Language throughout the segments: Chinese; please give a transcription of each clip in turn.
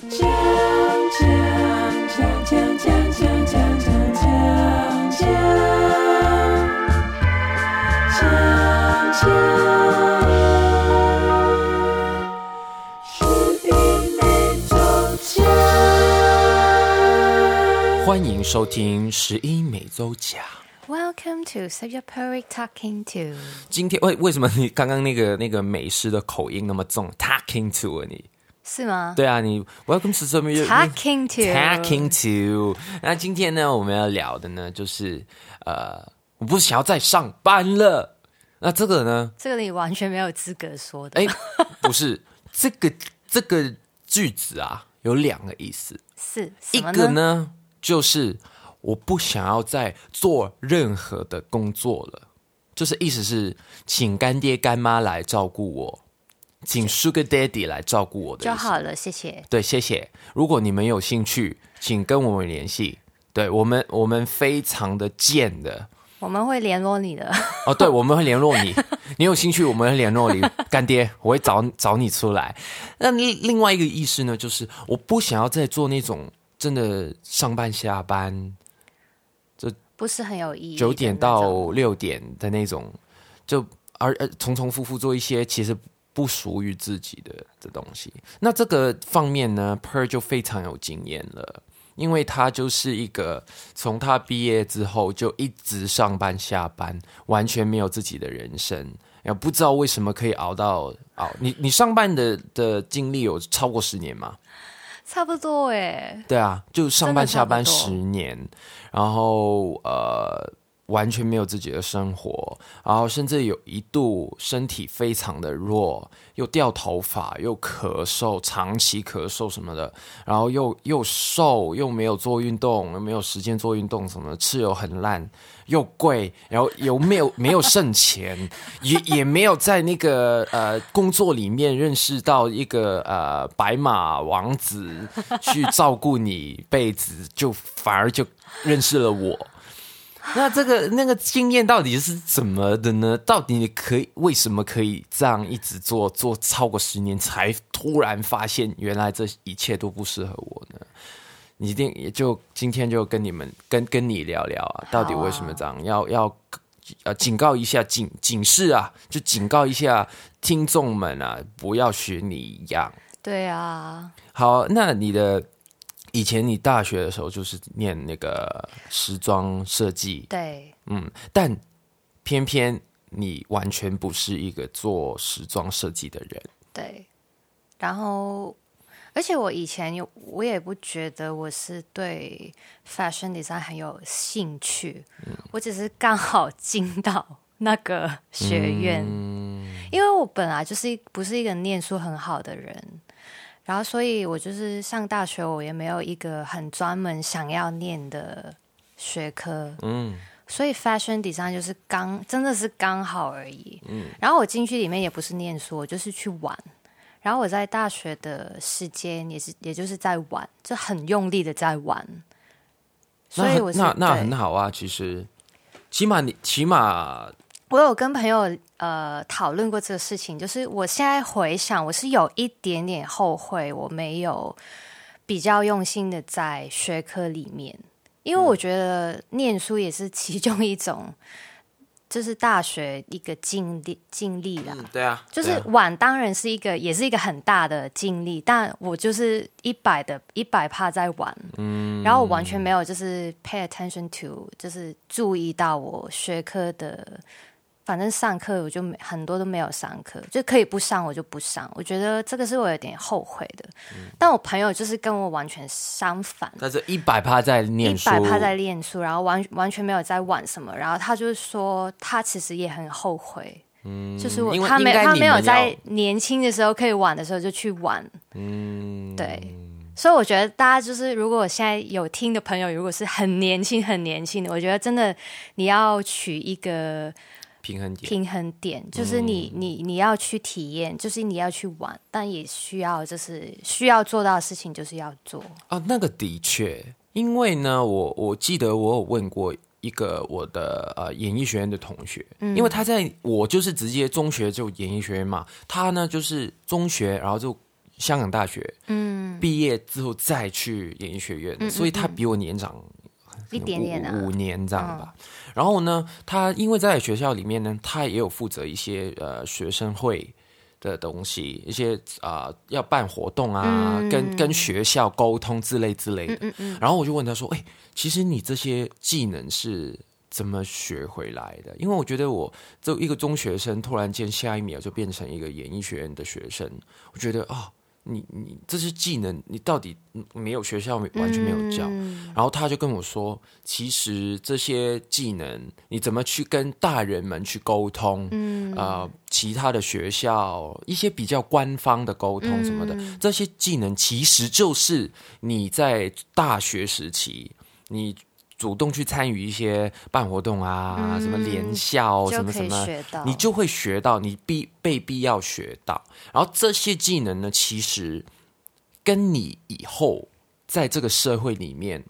欢迎收听十一美洲讲。Welcome to Save Your Perfect Talking To。今天为为什么你刚刚那个那个美式的口音那么重？Talking to 啊你？是吗？对啊，你 Welcome to Talking to Talking to。那今天呢，我们要聊的呢，就是呃，我不想要再上班了。那这个呢？这个你完全没有资格说的。哎，不是这个这个句子啊，有两个意思。是一个呢，就是我不想要再做任何的工作了，就是意思是请干爹干妈来照顾我，请 Sugar Daddy 来照顾我的就好了，谢谢。对，谢谢。如果你们有兴趣，请跟我们联系。对我们，我们非常的贱的我们会联络你的。哦。对，我们会联络你。你有兴趣，我们会联络你，干爹，我会找找你出来。那另另外一个意思呢，就是我不想要再做那种真的上班下班就不是很有意义。九点到六点的那种，就而而重重复复做一些其实不属于自己的的东西。那这个方面呢，Per 就非常有经验了，因为他就是一个从他毕业之后就一直上班下班，完全没有自己的人生。也不知道为什么可以熬到熬。你你上班的的经历有超过十年吗？差不多哎。对啊，就上班下班十年，然后呃，完全没有自己的生活，然后甚至有一度身体非常的弱，又掉头发，又咳嗽，长期咳嗽什么的，然后又又瘦，又没有做运动，又没有时间做运动什么，吃又很烂，又贵，然后又没有 没有剩钱，也也没有在那个呃工作里面认识到一个呃白马王子去照顾你一辈子，就反而就认识了我。那这个那个经验到底是怎么的呢？到底你可以为什么可以这样一直做做超过十年，才突然发现原来这一切都不适合我呢？你一定也就今天就跟你们跟跟你聊聊啊，到底为什么这样？要要呃警告一下警警示啊，就警告一下听众们啊，不要学你一样。对啊，好，那你的以前你大学的时候就是念那个时装设计，对，嗯，但偏偏你完全不是一个做时装设计的人。对。然后，而且我以前有，我也不觉得我是对 fashion design 很有兴趣，我只是刚好进到那个学院，因为我本来就是一不是一个念书很好的人，然后所以我就是上大学，我也没有一个很专门想要念的学科，嗯，所以 fashion design 就是刚真的是刚好而已。嗯，然后我进去里面也不是念书，我就是去玩。然后我在大学的时间也是，也就是在玩，就很用力的在玩。所以我是那那对很好啊，其实起码你起码我有跟朋友呃讨论过这个事情，就是我现在回想，我是有一点点后悔，我没有比较用心的在学科里面，因为我觉得念书也是其中一种，就是大学一个经历经历啦。嗯，对啊，就是玩当然是一个，也是一个很大的经历，但我就是一百的一百趴在玩，嗯，然后我完全没有就是 pay attention to，就是注意到我学科的，反正上课我就没很多都没有上课，就可以不上我就不上，我觉得这个是我有点后悔的，但我朋友就是跟我完全相反，他是一百趴在念书，一百趴在念书，然后完完全没有在玩什么，然后他就是说他其实也很后悔，嗯，就是我他没他没有在年轻的时候可以玩的时候就去玩，嗯，对，所以我觉得大家就是如果现在有听的朋友，如果是很年轻很年轻的，我觉得真的你要取一个平衡点，平衡点，就是你嗯你你要去体验，就是你要去玩，但也需要就是需要做到的事情就是要做，啊，那个的确，因为呢，我我记得我有问过一个我的呃演艺学院的同学，嗯。因为他在我就是直接中学就演艺学院嘛，他呢就是中学，然后就香港大学嗯，毕业之后再去演艺学院的，所以他比我年长一点点啊。五五年这样吧。然后呢，他因为在学校里面呢，他也有负责一些呃学生会的东西，一些啊、呃要办活动啊，嗯跟跟学校沟通之类之类的。嗯嗯然后我就问他说：“哎、其实你这些技能是怎么学回来的？因为我觉得我这一个中学生，突然间下一秒就变成一个演艺学院的学生，我觉得啊、你你这些技能，你到底嗯没有学校完全没有教。嗯然后他就跟我说，其实这些技能你怎么去跟大人们去沟通，嗯呃，其他的学校一些比较官方的沟通什么的，嗯这些技能其实就是你在大学时期你。主动去参与一些办活动啊，什么联校，什么什么，你就会学到，你必被必要学到。然后这些技能呢，其实跟你以后在这个社会里面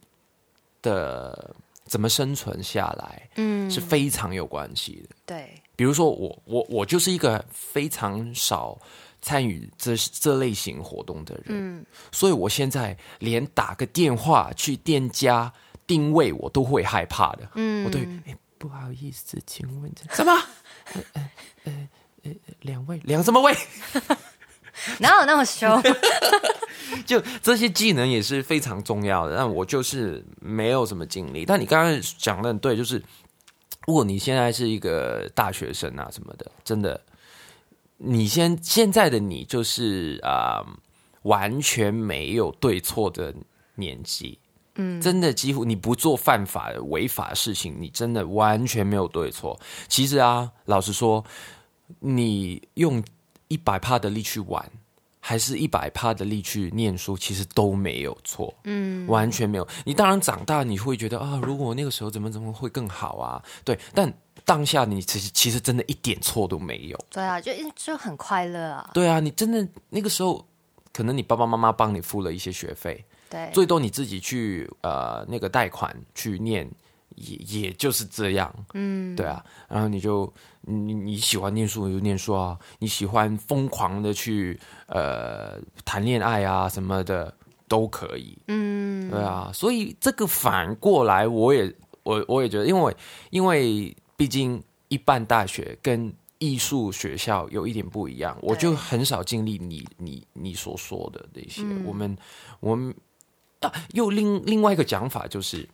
的怎么生存下来，嗯。是非常有关系的。对，比如说我，我我就是一个非常少参与这这类型活动的人，嗯。所以我现在连打个电话去店家定位，我都会害怕的。嗯，我对，哎，不好意思，请问这什么？呃呃呃呃，两位，两什么位？哪有那么凶？就这些技能也是非常重要的，但我就是没有什么经历。但你刚刚讲的很对，就是如果你现在是一个大学生啊什么的，真的，你现现在的你就是啊、完全没有对错的年纪。嗯，真的几乎你不做犯法的违法的事情，你真的完全没有对错。其实啊，老实说，你用一百帕的力去玩，还是一百帕的力去念书，其实都没有错，嗯，完全没有。你当然长大，你会觉得啊，如果我那个时候怎么怎么会更好啊？对，但当下你其实其实真的一点错都没有。对啊，就就很快乐啊，对啊，你真的那个时候，可能你爸爸妈妈帮你付了一些学费，对，最多你自己去呃那个贷款去念，也也就是这样，嗯，对啊，然后你就你你喜欢念书你就念书啊，你喜欢疯狂的去呃谈恋爱啊什么的都可以，嗯，对啊，所以这个反过来我也我我也觉得，因为因为毕竟一般大学跟艺术学校有一点不一样，我就很少经历你你你所说的那些。我们我们啊，又另另外一个讲法就是，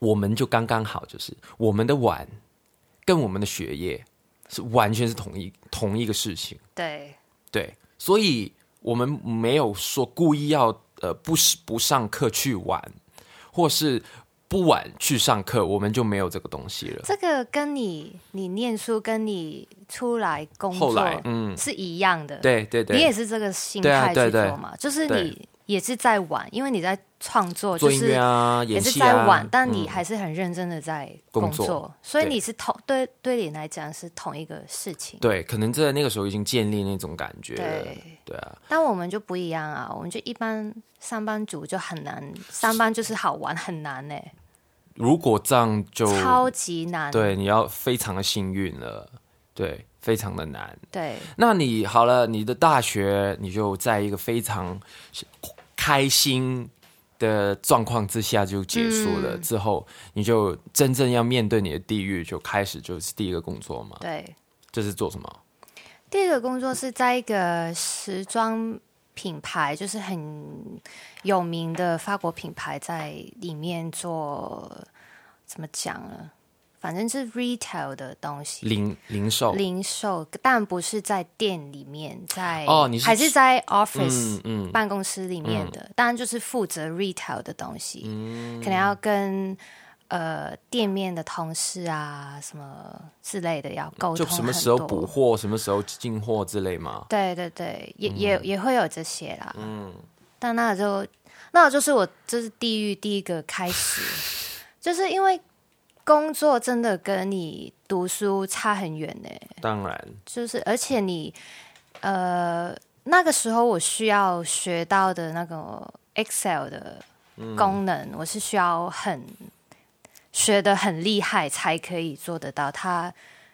我们就刚刚好，就是我们的碗跟我们的学业是完全是同一同一个事情。对，对，所以我们没有说故意要呃不是不上课去玩，或是不晚去上课，我们就没有这个东西了。这个跟你你念书跟你出来工后作来嗯。是一样的，对对对，你也是这个心态去做嘛，就是你也是在玩，因为你在创作，做音就是乐啊，也是在玩，但你嗯还是很认真的在工作所以对你是同对对你来讲是同一个事情。对，可能在那个时候已经建立那种感觉了。对，对啊，但我们就不一样啊，我们就一般上班族就很难，上班就是好玩，很难呢、如果这样就超级难。对，你要非常的幸运了，对，非常的难。对那你好了，你的大学你就在一个非常开心的状况之下就结束了，嗯之后你就真正要面对你的地狱，就开始就是第一个工作嘛。对，这是做什么？第一个工作是在一个时装品牌，就是很有名的法国品牌，在里面做怎么讲呢？反正是 retail 的东西，零零售，零售，但不是在店里面，在哦你是还是在 office 嗯嗯，办公室里面的，当然就是负责 retail 的东西，嗯。可能要跟呃店面的同事啊什么之类的要沟通就什么时候补货，什么时候进货之类嘛。对对对，也、也也会有这些啦。嗯，但那就那就是我这是地狱第一个开始，就是因为工作真的跟你读书差很远呢、当然，就是而且你呃那个时候我需要学到的那个 Excel 的功能，我是需要很学的很厉害才可以做得到他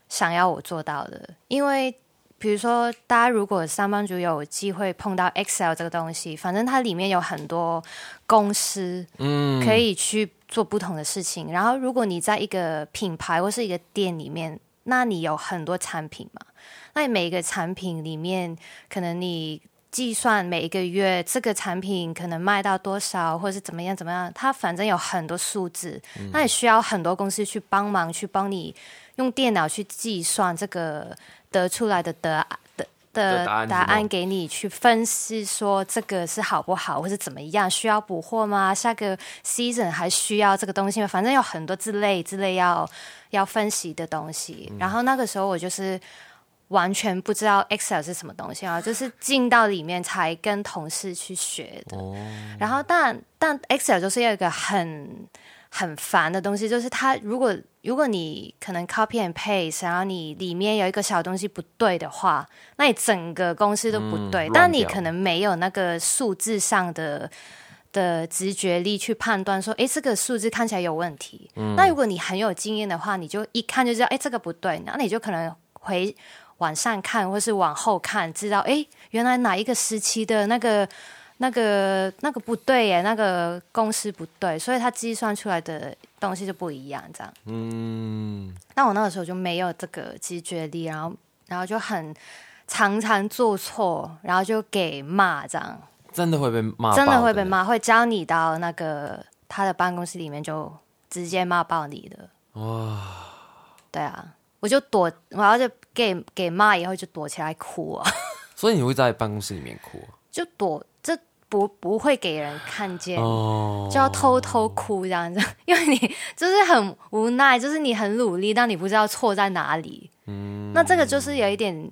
想要我做到的，因为。比如说，大家如果上班族有机会碰到 Excel 这个东西，反正它里面有很多公司，嗯，可以去做不同的事情。然后，如果你在一个品牌或是一个店里面，那你有很多产品嘛？那你每一个产品里面，可能你计算每一个月这个产品可能卖到多少，或者是怎么样怎么样，它反正有很多数字，那也需要很多公司去帮忙，去帮你用电脑去计算这个得出来的得的答案给你去分析，说这个是好不好，或是怎么样，需要补货吗？下个 season 还需要这个东西吗？反正有很多之类之类要要分析的东西。然后那个时候我就是完全不知道 Excel 是什么东西啊，就是进到里面才跟同事去学的。哦，然后但但 Excel 就是有一个很很烦的东西，就是它如果如果你可能 copy and paste，然后你里面有一个小东西不对的话，那你整个公司都不对。嗯但你可能没有那个数字上的的直觉力去判断说，诶，这个数字看起来有问题。嗯那如果你很有经验的话，你就一看就知道，诶，这个不对，那你就可能回往上看或是往后看，知道，诶，原来哪一个时期的那个。那个那个不对耶，那个公式不对，所以它计算出来的东西就不一样。这样，嗯，那我那个时候就没有这个直觉力，然后然后就很常常做错，然后就给骂，这样真的会被骂，真的会被。骂，会教你到那个他的办公室里面就直接骂爆你的。哇，对啊，我就躲，然后就给给骂以后就躲起来哭啊，所以你会在办公室里面哭就躲，这不不会给人看见。哦，就要偷偷哭这样子，因为你就是很无奈，就是你很努力，但你不知道错在哪里。嗯，那这个就是有一点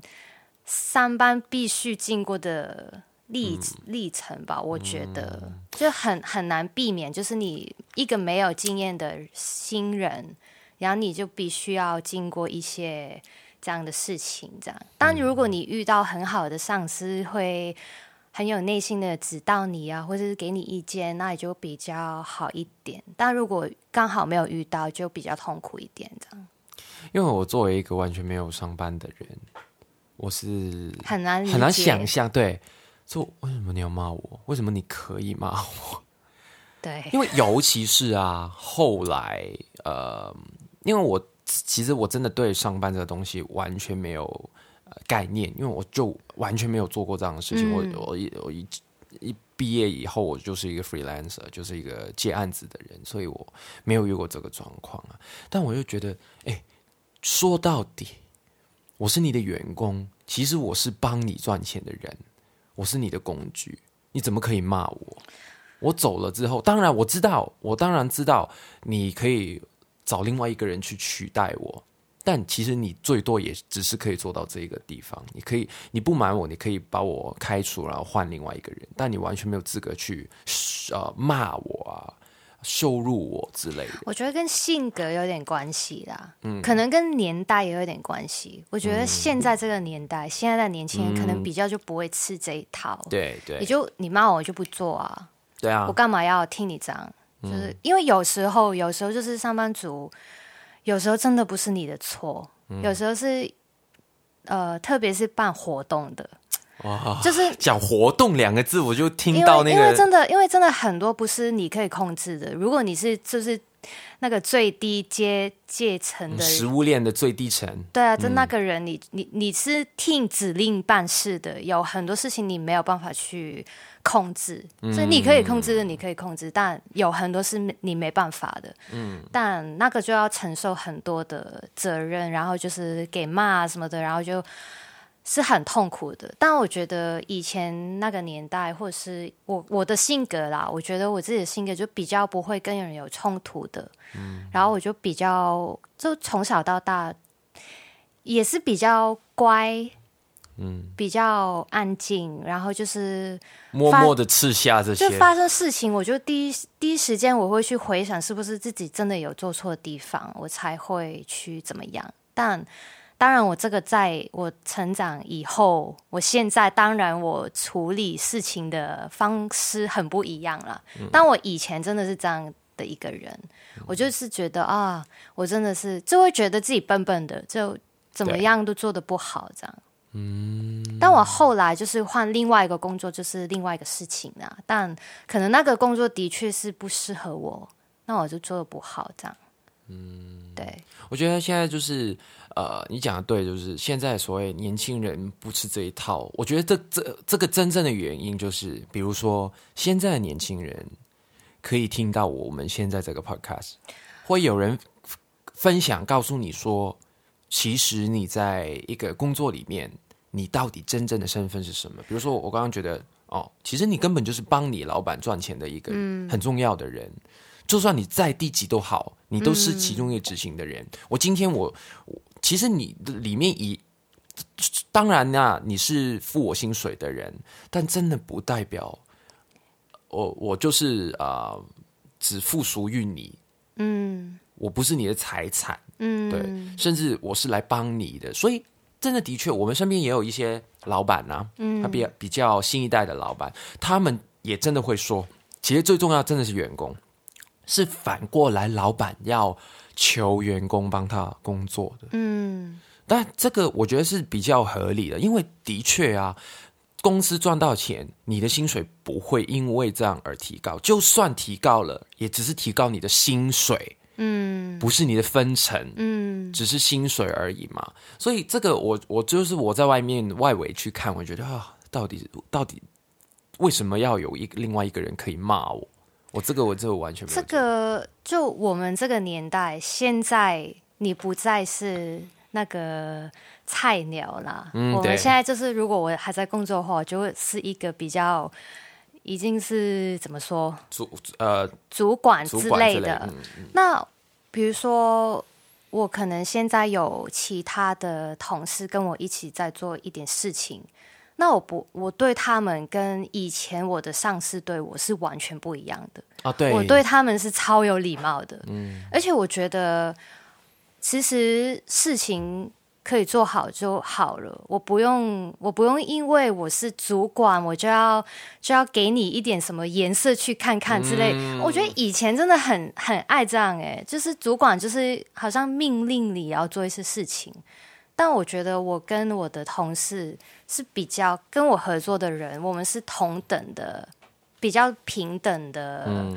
上班必须经过的历、历程吧，我觉得、就很很难避免，就是你一个没有经验的新人，然后你就必须要经过一些这样的事情，这样。但如果你遇到很好的上司，会很有耐心的指导你啊，或者是给你意见，那也就比较好一点。但如果刚好没有遇到，就比较痛苦一点，这样因为我作为一个完全没有上班的人，我是很难很难想象，对，说为什么你要骂我？为什么你可以骂我？对，因为尤其是啊，后来呃，因为我其实我真的对上班这个东西完全没有、呃、概念，因为我就完全没有做过这样的事情。嗯我我一我一一毕业以后，我就是一个 freelancer，就是一个接案子的人，所以我没有遇过这个状况啊。但我就觉得，哎，说到底，我是你的员工，其实我是帮你赚钱的人，我是你的工具，你怎么可以骂我？我走了之后，当然我知道，我当然知道你可以找另外一个人去取代我，但其实你最多也只是可以做到这个地方。你可以，你不瞒我，你可以把我开除，然后换另外一个人，但你完全没有资格去呃骂我啊、羞辱我之类的。我觉得跟性格有点关系啦，嗯可能跟年代也有点关系。我觉得现在这个年代，现在的年轻人可能比较就不会吃这一套，对对你就你骂我就不做啊，对啊我，干嘛要听你这样？就是因为有时候，有时候就是上班族，有时候真的不是你的错，有时候是呃，特别是办活动的，哇，就是 讲活动两个字，我就听到那个因为真的，因为真的很多不是你可以控制的。如果你是就是那个最低阶阶层的食物链的最低层。对啊，就那个人你，你你是听指令办事的，有很多事情你没有办法去控制，所以你可以控制的，你可以控制，但有很多是你没办法的。嗯，但那个就要承受很多的责任，然后就是给骂什么的，然后就是很痛苦的。但我觉得以前那个年代，或者是我我的性格啦，我觉得我自己的性格就比较不会跟人有冲突的。嗯，然后我就比较就从小到大也是比较乖，嗯，比较安静，然后就是默默的刺下这些，就发生事情，我就第一第一时间我会去回想，是不是自己真的有做错的地方，我才会去怎么样。但当然，我这个在我成长以后，我现在当然我处理事情的方式很不一样了。但我以前真的是这样的一个人，我就是觉得啊，我真的是就会觉得自己笨笨的，就怎么样都做的不好，这样。嗯，但我后来就是换另外一个工作，就是另外一个事情啊。但可能那个工作的确是不适合我，那我就做的不好，这样。嗯，对，我觉得现在就是呃，你讲的对，就是现在所谓年轻人不吃这一套。我觉得这这这个真正的原因就是，比如说现在的年轻人可以听到我们现在这个 podcast，会有人分享告诉你说，其实你在一个工作里面，你到底真正的身份是什么？比如说我刚刚觉得哦，其实你根本就是帮你老板赚钱的一个很重要的人。就算你再低级都好，你都是其中一个执行的人。我今天我我其实你的里面以当然啦、你是付我薪水的人，但真的不代表我我就是啊、呃只附属于你，嗯我不是你的财产，嗯，对，甚至我是来帮你的，所以真的的确，我们身边也有一些老板啊，嗯，他比较比较新一代的老板，他们也真的会说，其实最重要真的是员工，是反过来老板要求员工帮他工作的，嗯。但这个我觉得是比较合理的，因为的确啊，公司赚到钱，你的薪水不会因为这样而提高，就算提高了，也只是提高你的薪水，嗯不是你的分成，嗯只是薪水而已嘛。所以这个我我就是我在外面外围去看，我觉得啊，到底到底为什么要有一个另外一个人可以骂我？我这个我这个完全没有这个就我们这个年代，现在你不再是那个菜鸟啦。嗯我们现在就是，如果我还在工作的话，我就会是一个比较已经是怎么说主呃主管之类类的。嗯嗯那比如说，我可能现在有其他的同事跟我一起在做一点事情，那我不，我对他们跟以前我的上司对我是完全不一样的。啊对，我对他们是超有礼貌的，嗯，而且我觉得其实事情可以做好就好了，我不用，我不用因为我是主管，我就要就要给你一点什么颜色去看看之类。我觉得以前真的很很爱这样、欸，就是主管就是好像命令你要做一些事情。但我觉得我跟我的同事是比较跟我合作的人，我们是同等的，比较平等的，嗯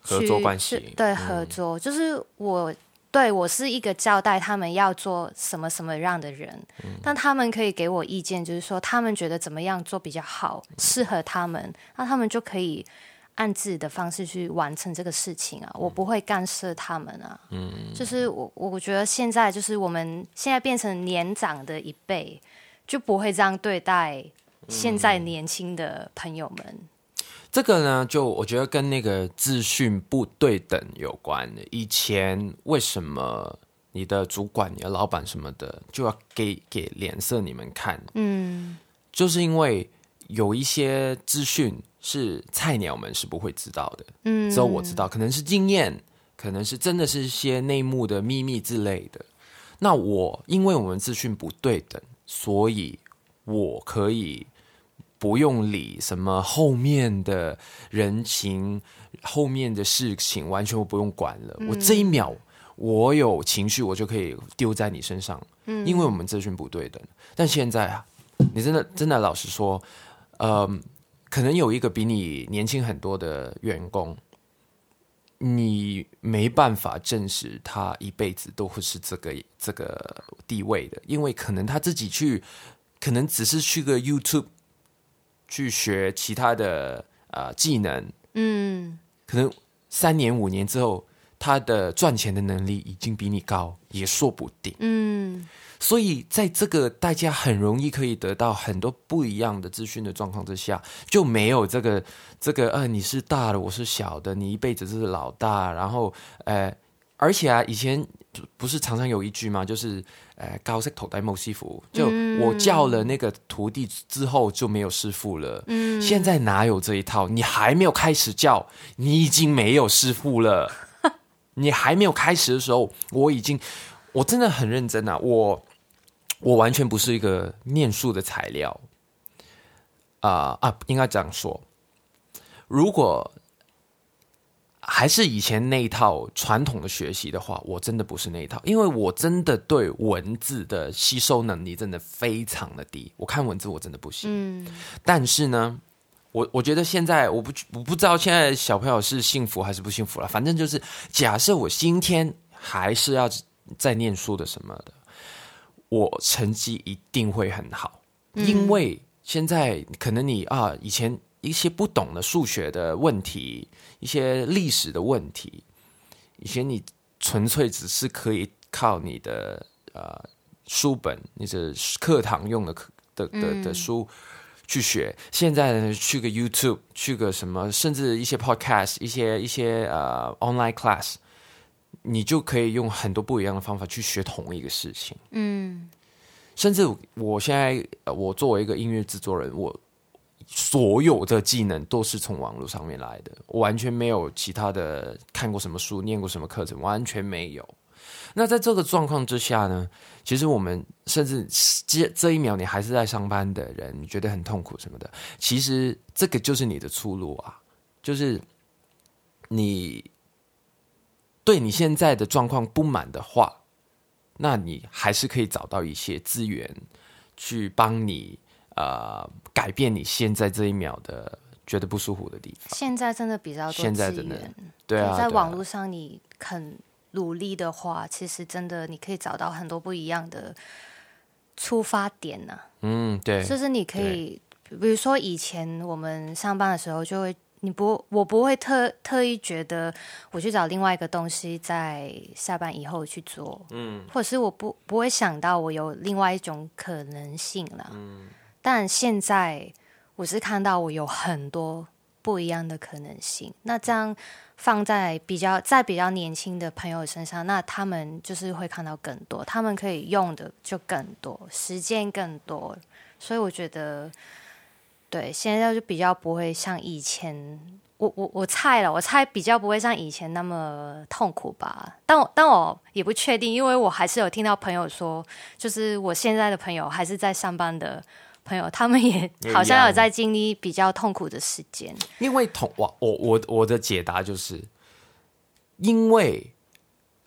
合去作关系对嗯合作，就是我对我是一个交代他们要做什么什么样的人，嗯但他们可以给我意见，就是说他们觉得怎么样做比较好，适合他们，那他们就可以按自己的方式去完成这个事情啊，我不会干涉他们啊。嗯，就是我我觉得现在就是我们现在变成年长的一辈，就不会这样对待现在年轻的朋友们。这个呢，就我觉得跟那个资讯不对等有关的。以前为什么你的主管、你的老板什么的就要给给脸色你们看？嗯就是因为有一些资讯是菜鸟们是不会知道的，嗯，只有我知道，可能是经验，可能是真的是一些内幕的秘密之类的。那我因为我们资讯不对等，所以我可以不用理什么后面的人情、后面的事情，完全我不用管了。我这一秒我有情绪，我就可以丢在你身上，嗯因为我们这群不对等。但现在啊，你真的真的老实说，呃，可能有一个比你年轻很多的员工，你没办法证实他一辈子都会是这个这个地位的，因为可能他自己去，可能只是去个 YouTube 去学其他的呃技能，嗯可能三年五年之后，他的赚钱的能力已经比你高，也说不定。嗯所以在这个大家很容易可以得到很多不一样的资讯的状况之下，就没有这个这个呃你是大的，我是小的，你一辈子是老大，然后呃，而且啊，以前不是常常有一句吗？就是呃高色头戴莫西服，就我教了那个徒弟之后就没有师傅了。嗯，现在哪有这一套？你还没有开始教，你已经没有师傅了。你还没有开始的时候，我已经，我真的很认真啊！我我完全不是一个念书的材料。啊、啊，应该这样说。如果还是以前那一套传统的学习的话，我真的不是那一套，因为我真的对文字的吸收能力真的非常的低。我看文字我真的不行。嗯，但是呢，我我觉得现在我不我不知道现在小朋友是幸福还是不幸福了。反正就是，假设我今天还是要在念书的什么的，我成绩一定会很好，因为现在可能你啊以前一些不懂的数学的问题，一些历史的问题，以前你纯粹只是可以靠你的呃书本，你的课堂用的课的的的书去学。现在呢，去个 YouTube，去个什么，甚至一些 Podcast，一些一些呃 online class，你就可以用很多不一样的方法去学同一个事情。嗯，甚至我现在，呃我作为一个音乐制作人，我所有的技能都是从网络上面来的，我完全没有其他的看过什么书、念过什么课程，完全没有。那在这个状况之下呢，其实我们甚至这这一秒你还是在上班的人，你觉得很痛苦什么的，其实这个就是你的出路啊，就是你对你现在的状况不满的话，那你还是可以找到一些资源去帮你呃改变你现在这一秒的觉得不舒服的地方。现在真的比较多资现在真的源，对啊，在网络上你肯努力的话，其实真的你可以找到很多不一样的出发点呐、嗯，对，就是你可以，比如说以前我们上班的时候，就会你不我不会特特意觉得我去找另外一个东西在下班以后去做，嗯，或者是我不不会想到我有另外一种可能性了，嗯，但现在我是看到我有很多不一样的可能性，那这样放在比较在比较年轻的朋友身上，那他们就是会看到更多，他们可以用的就更多，时间更多，所以我觉得，对，现在就比较不会像以前，我我我猜了，我猜比较不会像以前那么痛苦吧。但我但我也不确定，因为我还是有听到朋友说，就是我现在的朋友还是在上班的朋友，他们也好像有在经历比较痛苦的时间。因为同我我我我的解答就是，因为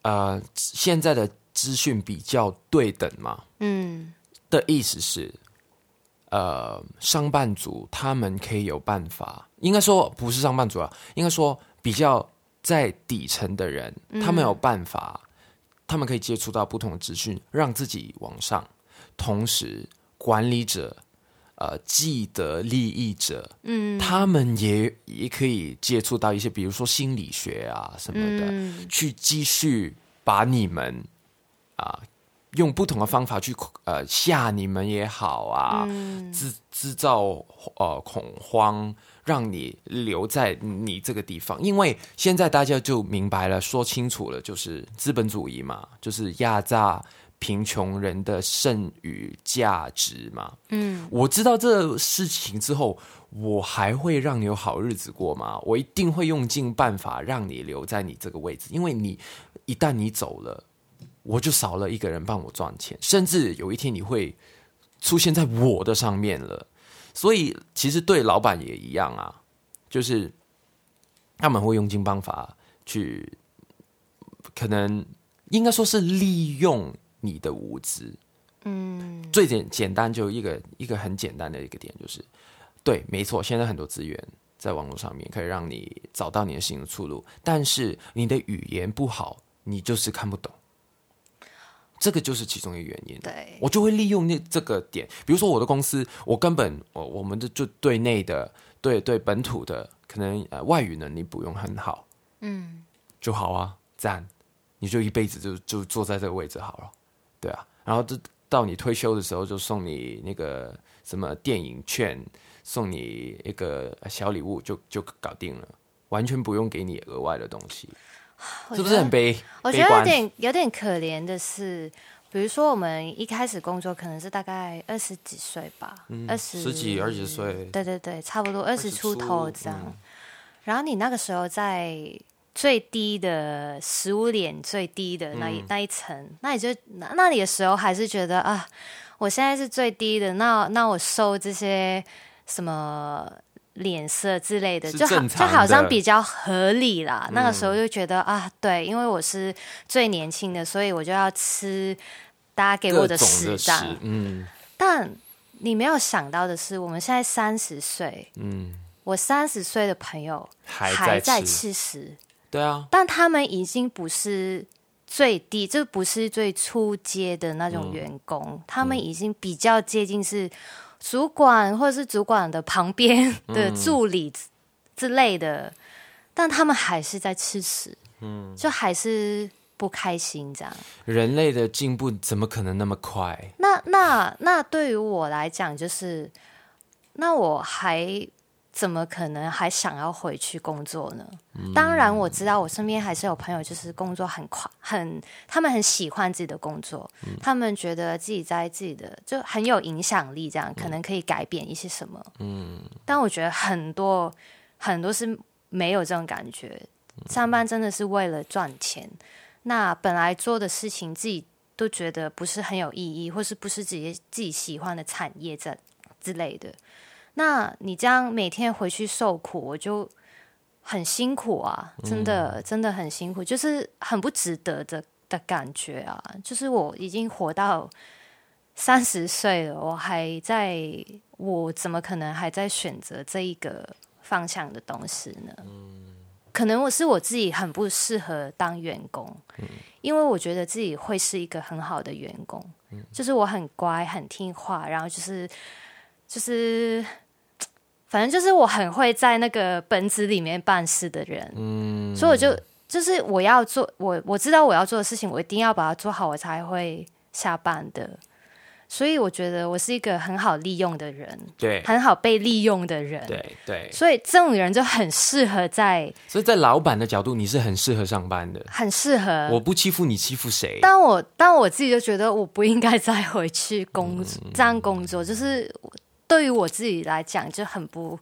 呃现在的资讯比较对等嘛，嗯的意思是，呃，上班族他们可以有办法，应该说不是上班族啊，应该说比较在底层的人，他们有办法，他们可以接触到不同的资讯，让自己往上。同时，管理者、呃，既得利益者，嗯。他们也也可以接触到一些，比如说心理学啊什么的，嗯。去继续把你们啊、用不同的方法去呃吓你们也好啊，嗯。制制造呃恐慌，让你留在你这个地方。因为现在大家就明白了，说清楚了，就是资本主义嘛，就是压榨贫穷人的剩余价值嘛。嗯我知道这事情之后，我还会让你有好日子过吗？我一定会用尽办法让你留在你这个位置，因为你一旦你走了，我就少了一个人帮我赚钱，甚至有一天你会出现在我的上面了。所以其实对老板也一样啊，就是他们会用尽办法去，可能应该说是利用你的无知。嗯。最简简单就一个一个很简单的一个点就是，对，没错，现在很多资源在网络上面可以让你找到你的新的出路，但是你的语言不好，你就是看不懂，这个就是其中一个原因。对，我就会利用那这个点，比如说我的公司，我根本我我们的就对内的对对本土的可能呃外语能力不用很好嗯。就好啊，赞，你就一辈子就就坐在这个位置好了，对啊，然后这到你退休的时候就送你那个什么电影券，送你一个小礼物就就搞定了，完全不用给你额外的东西，是不是很悲？我觉得有点有点可怜的是，比如说我们一开始工作可能是大概二十几岁吧，二十、嗯十几二十岁对对对，差不多二十出头这样。嗯然后你那个时候在最低的食物链最低的那一、嗯。那一层，那你就那那里的时候还是觉得啊，我现在是最低的，那那我收这些什么脸色之类的，就好就好像比较合理啦。那个时候就觉得啊，对，因为我是最年轻的，所以我就要吃大家给我的各种的屎这样屎。嗯。但你没有想到的是，我们现在三十岁，嗯，我三十岁的朋友还还在吃，吃屎，对啊，但他们已经不是最低，这不是最初阶的那种员工，他们已经比较接近是主管或者是主管的旁边的助理之之类的，但他们还是在吃屎，嗯，就还是不开心这样。人类的进步怎么可能那么快？那那那对于我来讲，就是那我还怎么可能还想要回去工作呢？当然，我知道我身边还是有朋友，就是工作很快，很他们很喜欢自己的工作，他们觉得自己在自己的就很有影响力，这样可能可以改变一些什么。嗯，但我觉得很多很多是没有这种感觉，上班真的是为了赚钱。那本来做的事情自己都觉得不是很有意义，或是不是自己自己喜欢的产业这之类的。那你这样每天回去受苦，我就很辛苦啊，真的、真的很辛苦，就是很不值得的的感觉啊。就是我已经活到三十岁了，我还在，我怎么可能还在选择这一个方向的东西呢？可能我是我自己很不适合当员工，因为我觉得自己会是一个很好的员工，就是我很乖、很听话，然后就是就是，反正就是我很会在那个本子里面办事的人，嗯，所以我就就是我要做我我知道我要做的事情，我一定要把它做好，我才会下班的。所以我觉得我是一个很好利用的人，对很好被利用的人。对对，所以这种人就很适合在，所以在老板的角度，你是很适合上班的。很适合。我不欺负你，欺负谁？但我但我自己就觉得我不应该再回去工嗯作、这样工作，就是对于我自己来讲就很不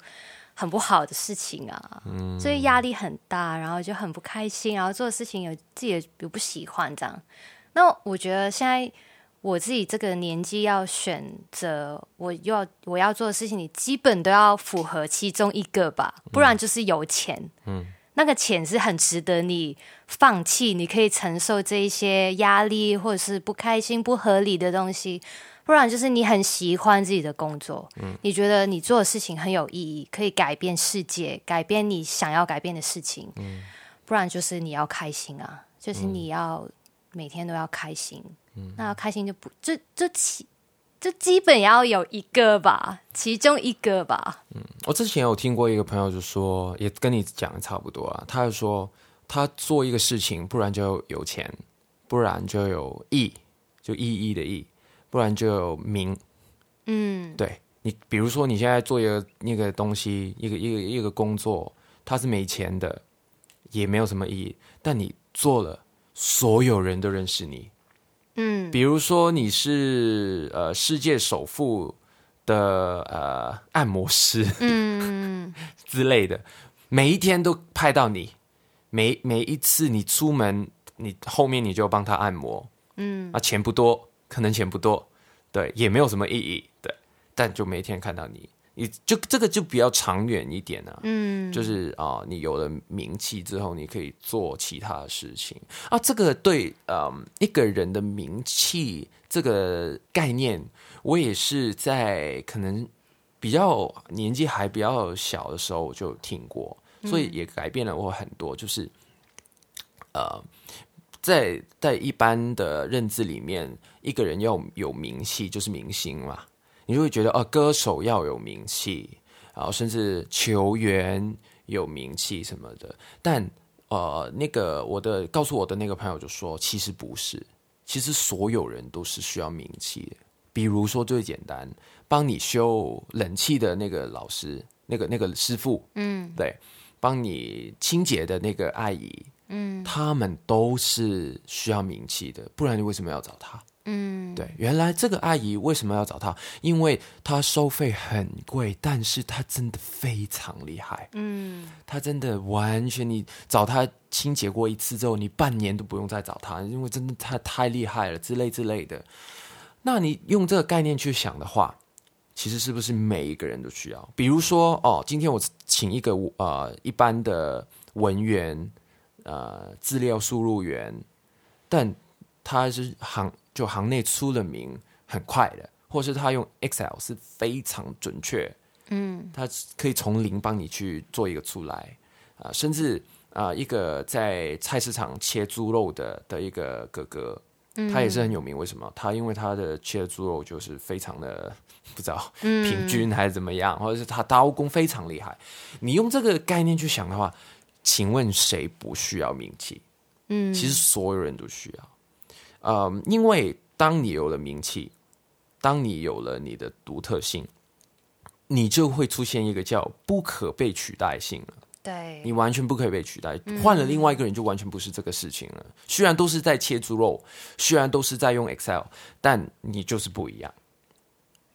很不好的事情啊，嗯所以压力很大，然后就很不开心，然后做的事情有自己也不喜欢这样。那我觉得现在我自己这个年纪要选择我要我要做的事情，你基本都要符合其中一个吧，不然就是有钱。嗯，那个钱是很值得你放弃，你可以承受这一些压力或者是不开心、不合理的东西。不然就是你很喜欢自己的工作，你觉得你做的事情很有意义，可以改变世界，改变你想要改变的事情。不然就是你要开心啊，就是你要每天都要开心。那要开心就不就就其就基本要有一个吧，其中一个吧。嗯我之前有听过一个朋友就说，也跟你讲的差不多啊。他就说，他做一个事情，不然就有钱，不然就有意，就意义的义，不然就有名。嗯，对你，比如说你现在做一个那个东西，一个一个一个工作，它是没钱的，也没有什么意义，但你做了，所有人都认识你。嗯，比如说你是呃世界首富的呃按摩师，嗯，之类的，每一天都拍到你，每每一次你出门，你后面你就帮他按摩，嗯，啊，钱不多，可能钱不多，对，也没有什么意义，对，但就每天看到你，你就这个就比较长远一点啊，嗯，就是啊、你有了名气之后，你可以做其他的事情啊，这个对，嗯，一个人的名气这个概念，我也是在可能比较年纪还比较小的时候我就听过，所以也改变了我很多。就是呃，在在一般的认知里面，一个人要有名气就是明星嘛，你就会觉得哦、歌手要有名气，然后甚至球员有名气什么的。但呃，那个我的告诉我的那个朋友就说，其实不是，其实所有人都是需要名气的。比如说最简单，帮你修冷气的那个老师，那个那个师傅，嗯，对，帮你清洁的那个阿姨，嗯，他们都是需要名气的，不然你为什么要找他？嗯，对，原来这个阿姨为什么要找她？因为她收费很贵，但是她真的非常厉害。嗯，她真的完全，你找她清洁过一次之后，你半年都不用再找她，因为真的她太厉害了，之类之类的。那你用这个概念去想的话，其实是不是每一个人都需要？比如说，哦，今天我请一个呃一般的文员，呃资料输入员，但他是行就行内出了名很快的，或是他用 Excel 是非常准确，嗯，他可以从零帮你去做一个出来啊、甚至啊、呃一个在菜市场切猪肉的的一个哥哥，他也是很有名。为什么？他因为他的切的猪肉就是非常的不知道平均还是怎么样，或者是他刀工非常厉害。你用这个概念去想的话，请问谁不需要名气？嗯，其实所有人都需要。嗯，因为当你有了名气，当你有了你的独特性，你就会出现一个叫不可被取代性了。对你完全不可以被取代，换了另外一个人就完全不是这个事情了。虽然都是在切猪肉，虽然都是在用 Excel，但你就是不一样。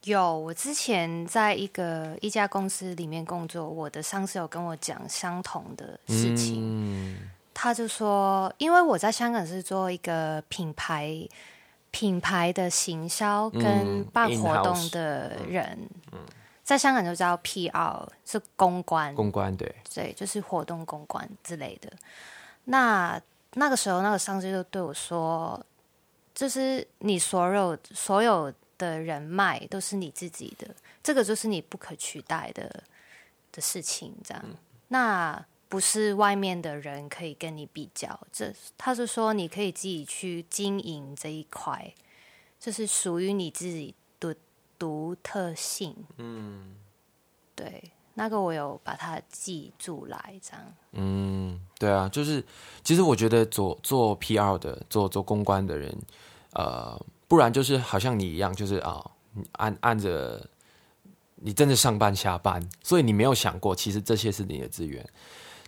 有，我之前在一个一家公司里面工作，我的上司有跟我讲相同的事情。嗯他就说，因为我在香港是做一个品牌品牌的行销跟嗯办活动的人，在香港就叫 PR，是公关，公关对，对，就是活动公关之类的。那那个时候，那个上司就对我说，就是你所有所有的人脉都是你自己的，这个就是你不可取代的的事情，这样。那不是外面的人可以跟你比较，这他是说你可以自己去经营这一块，就是属于你自己的独特性。嗯，对，那个我有把它记住来，这样。嗯，对啊，就是其实我觉得做做 PR 的、做做公关的人，呃，不然就是好像你一样，就是啊，你按按着你真的上班下班，所以你没有想过，其实这些是你的资源。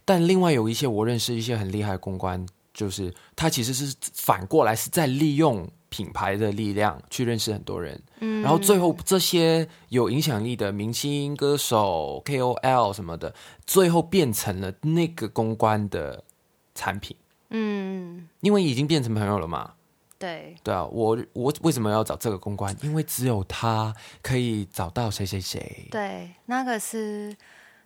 但另外有一些我认识一些很厉害的公关，就是他其实是反过来是在利用品牌的力量去认识很多人，嗯，然后最后这些有影响力的明星、歌手、KOL 什么的，最后变成了那个公关的产品，嗯，因为已经变成朋友了嘛。对，对啊，我我为什么要找这个公关？因为只有他可以找到谁谁谁。对，那个是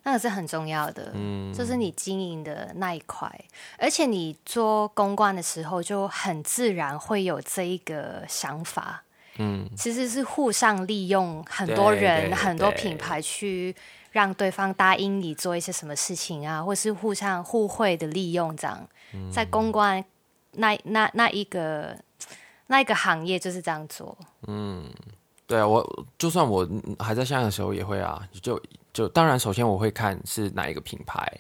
那个是很重要的，嗯，就是你经营的那一块，而且你做公关的时候就很自然会有这一个想法，嗯，其实是互相利用很多人、很多品牌去让对方答应你做一些什么事情啊，或是互相互惠的利用，这样、在公关那那那一个那一个行业就是这样做，嗯对啊，我就算我还在香港的时候也会啊，就就当然首先我会看是哪一个品牌，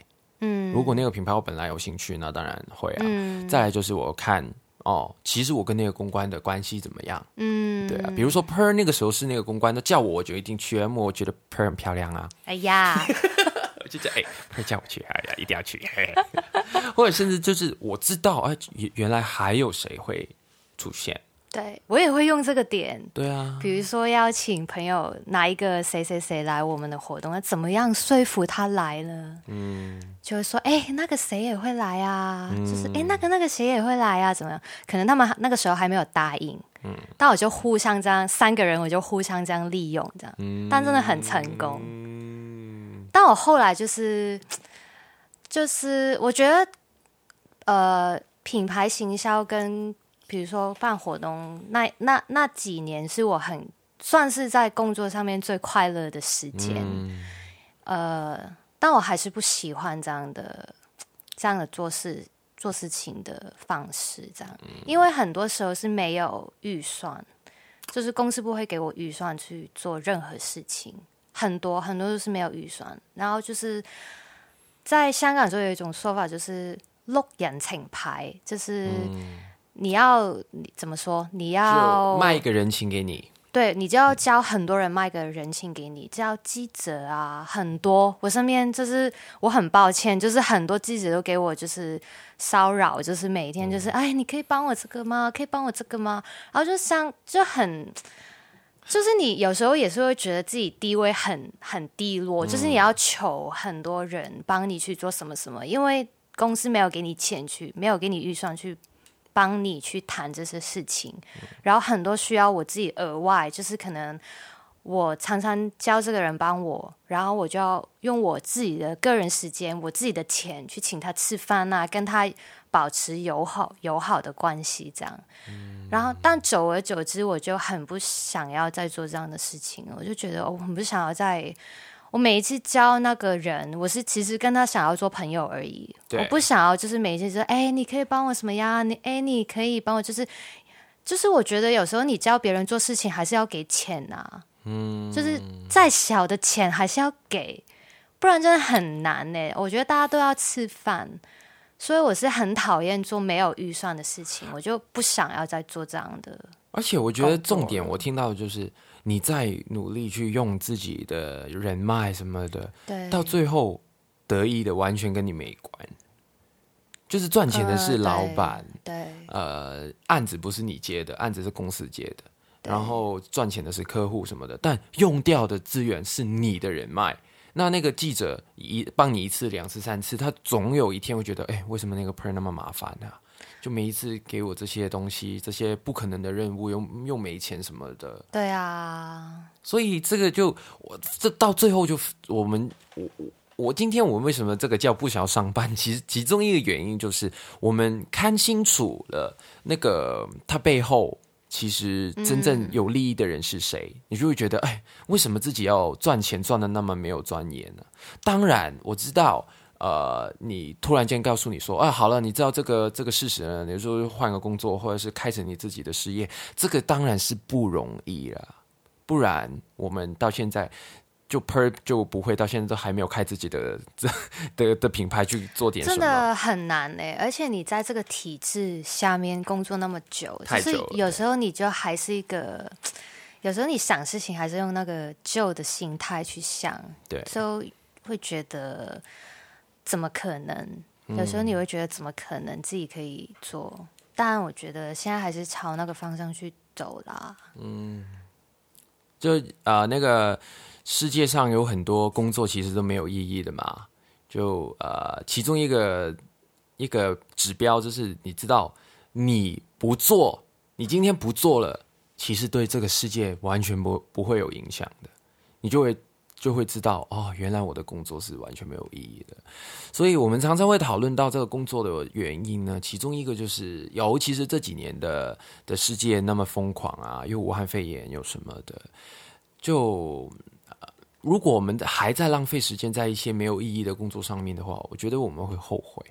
嗯，如果那个品牌我本来有兴趣，那当然会啊。嗯。再来就是我看哦，其实我跟那个公关的关系怎么样？嗯，对啊，比如说 Per 那个时候是那个公关的，叫我我就一定去，因为我觉得 Per 很漂亮啊，哎呀。我就叫哎，Per 叫我去，哎呀，一定要去，或者甚至就是我知道哎，原原来还有谁会出现？对我也会用这个点，对啊，比如说邀请朋友拿一个谁谁谁来我们的活动，那怎么样说服他来呢？嗯，就会说，哎、那个谁也会来啊，就是哎、那个那个谁也会来啊，怎么样？可能他们那个时候还没有答应，嗯，但我就互相这样，三个人我就互相这样利用，这样，但真的很成功。嗯。但我后来就是，就是我觉得，呃，品牌行销跟比如说办活动，那那那几年是我很算是在工作上面最快乐的时间。嗯。呃，但我还是不喜欢这样的这样的做事做事情的方式，这样，因为很多时候是没有预算，就是公司不会给我预算去做任何事情，很多很多都是没有预算，然后就是在香港就有一种说法，就是碌人情牌，就是你要你怎么说，你要卖一个人情给你，对你就要教很多人卖个人情给你，叫记者啊，很多。我身边就是我很抱歉，就是很多记者都给我就是骚扰，就是每天就是、哎，你可以帮我这个吗？可以帮我这个吗？然后就像就很。就是你有时候也是会觉得自己地位很很低落，就是你要求很多人帮你去做什么什么，因为公司没有给你钱去，没有给你预算去帮你去谈这些事情，然后很多需要我自己额外，就是可能我常常教这个人帮我，然后我就要用我自己的个人时间、我自己的钱去请他吃饭啊，跟他保持友好友好的关系，这样。然后，但久而久之，我就很不想要再做这样的事情了。我就觉得，我很不想要再。我每一次教那个人，我是其实跟他想要做朋友而已。对我不想要就是每一次说，哎，你可以帮我什么呀？你哎，你可以帮我，就是就是我觉得有时候你教别人做事情还是要给钱呐、嗯，就是再小的钱还是要给，不然真的很难呢。我觉得大家都要吃饭，所以我是很讨厌做没有预算的事情，我就不想要再做这样的。而且我觉得重点，我听到的就是你再努力去用自己的人脉什么的，对，到最后得意的完全跟你没关，就是赚钱的是呃老板，对。呃，案子不是你接的，案子是公司接的，然后赚钱的是客户什么的，但用掉的资源是你的人脉。那那个记者一帮你一次、两次、三次，他总有一天会觉得，哎、为什么那个 per 那么麻烦呢、就每一次给我这些东西，这些不可能的任务，又又没钱什么的，对啊，所以这个就我这到最后就我们我我我今天我为什么这个叫不想要上班？其实其中一个原因就是我们看清楚了那个他背后其实真正有利益的人是谁，你就会觉得哎，为什么自己要赚钱赚的那么没有钻研呢？当然我知道。呃，你突然间告诉你说，啊，好了，你知道这个这个事实了，你说换个工作，或者是开始你自己的事业，这个当然是不容易了。不然我们到现在就 per 就不会到现在都还没有开自己的这的的品牌去做点什么。真的很难呢。而且你在这个体制下面工作那么久，就是有时候你就还是一个，有时候你想事情还是用那个旧的心态去想，对就会觉得怎么可能？嗯有时候你会觉得怎么可能自己可以做？当然，我觉得现在还是朝那个方向去走啦。嗯就呃那个世界上有很多工作其实都没有意义的嘛。就呃其中一个一个指标就是你知道你不做，你今天不做了，其实对这个世界完全不不会有影响的，你就会就会知道哦，原来我的工作是完全没有意义的。所以我们常常会讨论到这个工作的原因呢，其中一个就是，尤其是这几年的的世界那么疯狂啊，又武汉肺炎又什么的，就、如果我们还在浪费时间在一些没有意义的工作上面的话，我觉得我们会后悔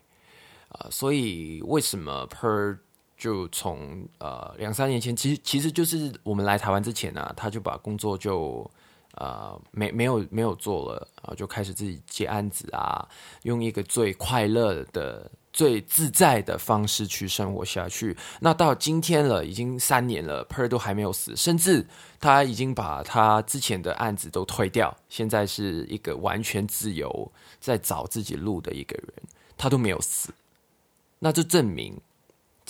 啊、所以为什么 Per 就从呃两三年前，其实其实就是我们来台湾之前啊，他就把工作就呃没没有没有做了啊，就开始自己接案子啊，用一个最快乐的、最自在的方式去生活下去。那到今天了，已经三年了，Per 都还没有死，甚至他已经把他之前的案子都退掉，现在是一个完全自由在找自己路的一个人，他都没有死，那就证明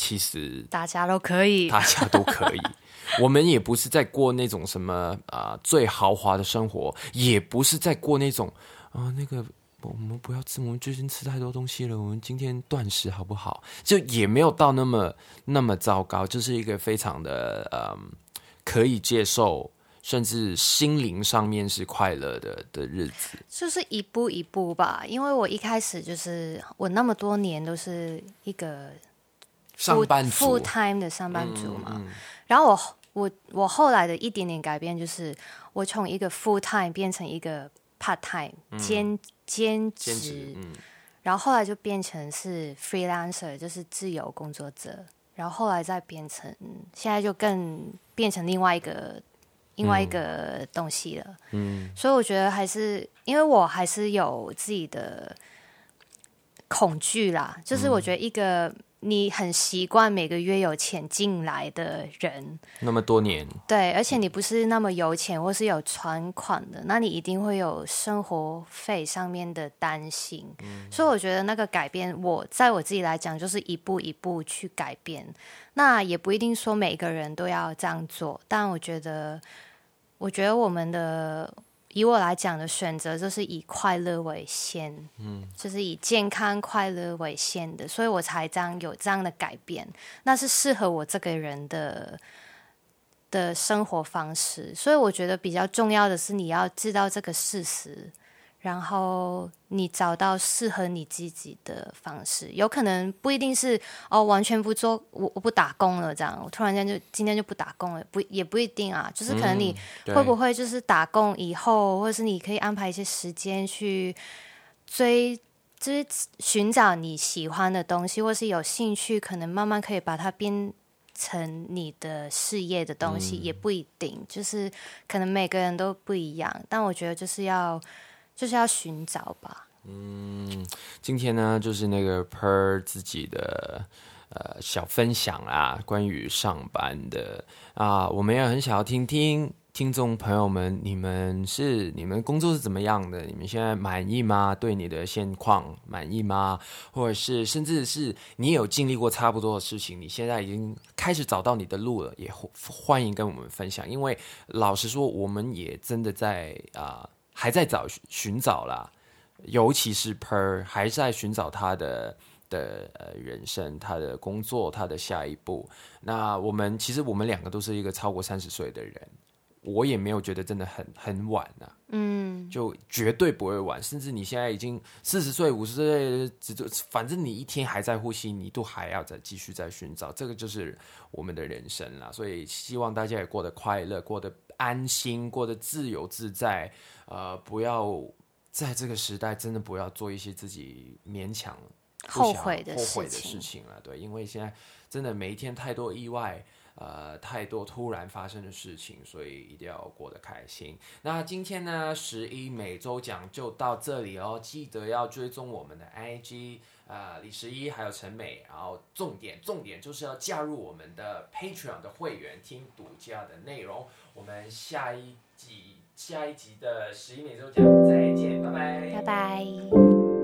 其实大家都可以，大家都可以。我们也不是在过那种什么啊、最豪华的生活，也不是在过那种啊、那个我们不要吃，我们最近吃太多东西了，我们今天断食好不好？就也没有到那么那么糟糕，就是一个非常的嗯可以接受，甚至心灵上面是快乐的的日子。就是一步一步吧。因为我一开始就是我那么多年都是一个上班族。full time 的上班族嘛。嗯然后我我我后来的一点点改变就是，我从一个 full time 变成一个 part time 兼兼职然后后来就变成是 freelancer，就是自由工作者。然后后来再变成，现在就更变成另外一个另外一个东西了。嗯。所以我觉得还是，因为我还是有自己的恐惧啦，就是我觉得一个你很习惯每个月有钱进来的人，那么多年，对，而且你不是那么有钱或是有存款的，那你一定会有生活费上面的担心。所以我觉得那个改变，我在我自己来讲，就是一步一步去改变。那也不一定说每个人都要这样做，但我觉得，我觉得我们的以我来讲的选择，就是以快乐为先，嗯，就是以健康快乐为先的，所以我才这样有这样的改变。那是适合我这个人的的生活方式，所以我觉得比较重要的是你要知道这个事实，然后你找到适合你自己的方式。有可能不一定是哦，完全不做，我我不打工了，这样我突然间就今天就不打工了，不也不一定啊。就是可能你对会不会就是打工以后，或者是你可以安排一些时间去追。就是寻找你喜欢的东西，或是有兴趣，可能慢慢可以把它变成你的事业的东西，也不一定。就是可能每个人都不一样，但我觉得就是要就是要寻找吧。嗯今天呢，就是那个 Per 自己的呃小分享啊，关于上班的啊，我们也很想要听听听众朋友们，你们是你们工作是怎么样的？你们现在满意吗？对你的现况满意吗？或者是甚至是你有经历过差不多的事情，你现在已经开始找到你的路了，也欢欢迎跟我们分享。因为老实说，我们也真的在啊、还在找寻找啦。尤其是 Per 还在寻找他的的呃人生、他的工作、他的下一步。那我们其实我们两个都是一个超过三十岁的人，我也没有觉得真的很很晚呐、嗯，就绝对不会晚。甚至你现在已经四十岁、五十岁，只就反正你一天还在呼吸，你都还要再继续在寻找，这个就是我们的人生啦。所以希望大家也过得快乐，过得安心，过得自由自在。呃，不要在这个时代真的不要做一些自己勉强后悔的后悔的事情事情了。对，因为现在真的每一天太多意外。呃，太多突然发生的事情，所以一定要过得开心。那今天呢，十一每周讲就到这里哦，记得要追踪我们的 IG，呃，李十一还有陈美，然后重点重点就是要加入我们的 Patreon 的会员，听独家的内容。我们下一集下一集的十一点钟讲再见，拜拜，拜拜。